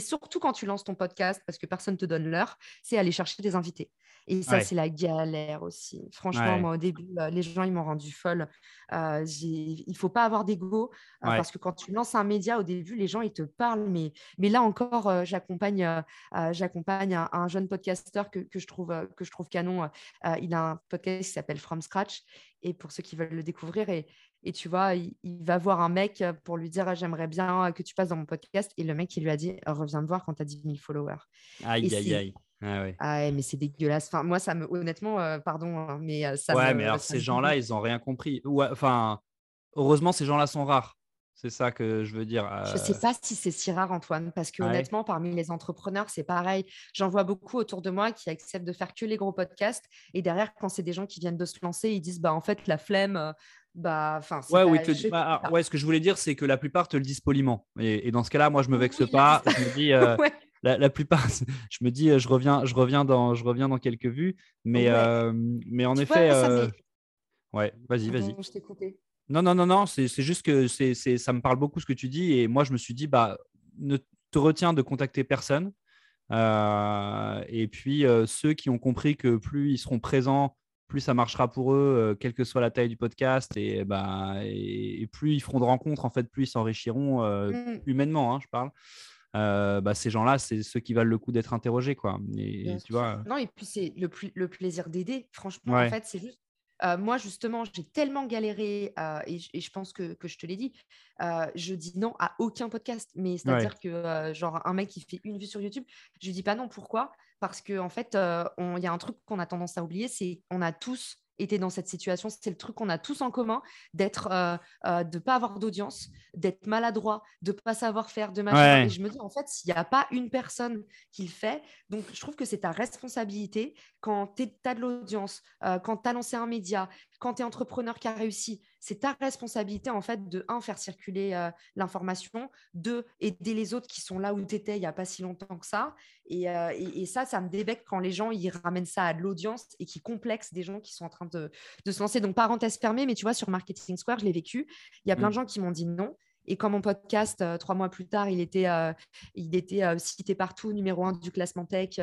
surtout quand tu lances ton podcast, parce que personne ne te donne l'heure, c'est aller chercher des invités. Et ça, c'est la galère aussi. Franchement, moi, au début, euh, les gens, ils m'ont rendu folle. Euh, il ne faut pas avoir d'ego, euh, parce que quand tu lances un média, au début, les gens, ils te parlent. Mais, mais là encore, j'accompagne j'accompagne un, un, jeune podcasteur que, que, je trouve, que je trouve canon. il a un podcast qui s'appelle From Scratch. Et pour ceux qui veulent le découvrir, et, et tu vois, il, va voir un mec pour lui dire J'aimerais bien que tu passes dans mon podcast. Et le mec, il lui a dit Reviens me voir quand tu as 10 000 followers. Aïe, aïe, aïe. Ah ouais. Ah mais c'est dégueulasse. Enfin, moi, ça me, honnêtement, euh, pardon, hein, mais euh, ça. Ouais, mais alors ces gens-là, ils n'ont rien compris. Ouais, enfin, heureusement, ces gens-là sont rares. C'est ça que je veux dire. Je ne sais pas si c'est si rare, Antoine, parce que honnêtement, parmi les entrepreneurs, c'est pareil. J'en vois beaucoup autour de moi qui acceptent de faire que les gros podcasts. Et derrière, quand c'est des gens qui viennent de se lancer, ils disent bah en fait la flemme. Bah, enfin, ouais, oui, bah, ouais, ce que je voulais dire, c'est que la plupart te le disent poliment. Et, dans ce cas-là, moi, je me vexe pas. Je me dis, la, plupart, je me dis, je reviens, je reviens, dans, je reviens dans quelques vues. Mais, euh, mais en effet. Euh, ouais, vas-y, vas-y. Non, non, non, non, c'est juste que c'est ça me parle beaucoup ce que tu dis. Et moi, je me suis dit, bah, ne te retiens de contacter personne. Euh, et puis, ceux qui ont compris que plus ils seront présents, plus ça marchera pour eux, quelle que soit la taille du podcast, et, bah, et, plus ils feront de rencontres, en fait, plus ils s'enrichiront mmh. humainement, hein, je parle. Euh, bah, ces gens-là, c'est ceux qui valent le coup d'être interrogés. Quoi. Et, tu vois... Non, et puis c'est le, le plaisir d'aider. Franchement, en fait, c'est juste. Euh, moi, justement, j'ai tellement galéré, euh, et, je pense que, que je te l'ai dit, je dis non à aucun podcast. Mais c'est-à-dire que, genre, un mec qui fait une vue sur YouTube, je lui dis pas non. Pourquoi? Parce qu'en en fait, il y a un truc qu'on a tendance à oublier, c'est qu'on a tous était dans cette situation. C'est le truc qu'on a tous en commun, d'être, euh, euh, de pas avoir d'audience, d'être maladroit, de pas savoir faire, de machin. Et je me dis, en fait, s'il n'y a pas une personne qui le fait, donc je trouve que c'est ta responsabilité quand tu as de l'audience, euh, quand tu as lancé un média, quand tu es entrepreneur qui a réussi, c'est ta responsabilité en fait de, un, faire circuler euh, l'information, deux, aider les autres qui sont là où tu étais il n'y a pas si longtemps que ça. Et, ça, ça me débecte quand les gens, ils ramènent ça à de l'audience et qui complexent des gens qui sont en train de, se lancer. Donc, parenthèse fermée, mais tu vois, sur Marketing Square, je l'ai vécu. Il y a plein de mmh. gens qui m'ont dit non. Et quand mon podcast, euh, trois mois plus tard, il était, euh, il était euh, cité partout, numéro un du classement tech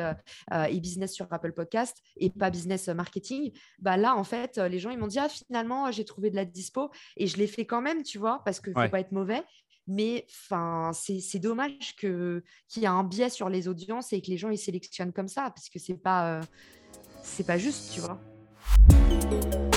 et business sur Apple Podcast et pas business marketing, bah là, en fait, les gens, ils m'ont dit, ah, finalement, j'ai trouvé de la dispo et je l'ai fait quand même, tu vois, parce qu'il ne faut pas être mauvais. Mais c'est dommage qu'il y ait un biais sur les audiences et que les gens, ils sélectionnent comme ça, parce que ce n'est pas, c'est pas juste, tu vois. you